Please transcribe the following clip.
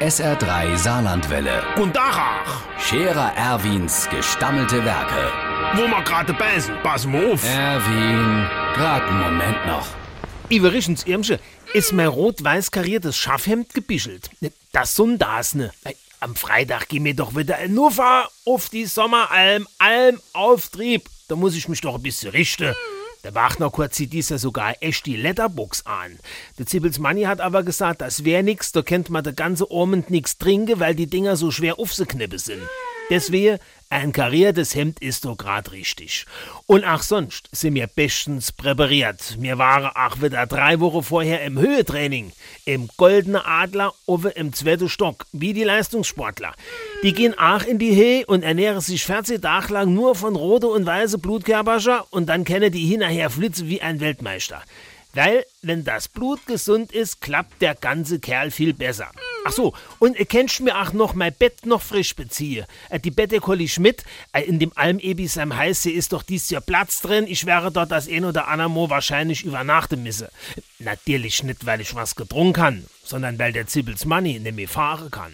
SR3 Saarlandwelle. Guten Tag, ach. Scherer Erwins gestammelte Werke. Wo wir gerade beißen, pass mal auf. Erwin, grad einen Moment noch. Iverichens Irmsche, ist mein rot-weiß kariertes Schaffhemd gebischelt. Das Sundasne. Am Freitag geh mir doch wieder ein Nuffer auf die Sommeralm, Alm Auftrieb. Da muss ich mich doch ein bisschen richten. Der Wachner kurz zieht dieser sogar echt die Letterbox an. Der Zippels Manni hat aber gesagt, das wär nix, da kennt man der ganze Ormend nix trinken, weil die Dinger so schwer aufzuknippen sind. Deswegen, ein kariertes Hemd ist doch grad richtig. Und ach sonst sind wir bestens präpariert. Wir waren auch wieder drei Wochen vorher im Höhetraining. Im Goldene Adler oben im zweiten Stock, wie die Leistungssportler. Die gehen auch in die Höhe und ernähren sich 40 Tage lang nur von rote und weiße Blutkörperscher und dann kennen die hinterher flitzen wie ein Weltmeister. Weil, wenn das Blut gesund ist, klappt der ganze Kerl viel besser. Ach so, und ihr kennst mir auch noch mein Bett noch frisch beziehe. Äh, die Bette Colli Schmidt, äh, in dem Almebi seinem Heiße ist doch dies Jahr Platz drin. Ich wäre dort das ein oder andere Mo wahrscheinlich übernachten müsse. Natürlich nicht, weil ich was getrunken kann, sondern weil der Zippels Money mehr fahren kann.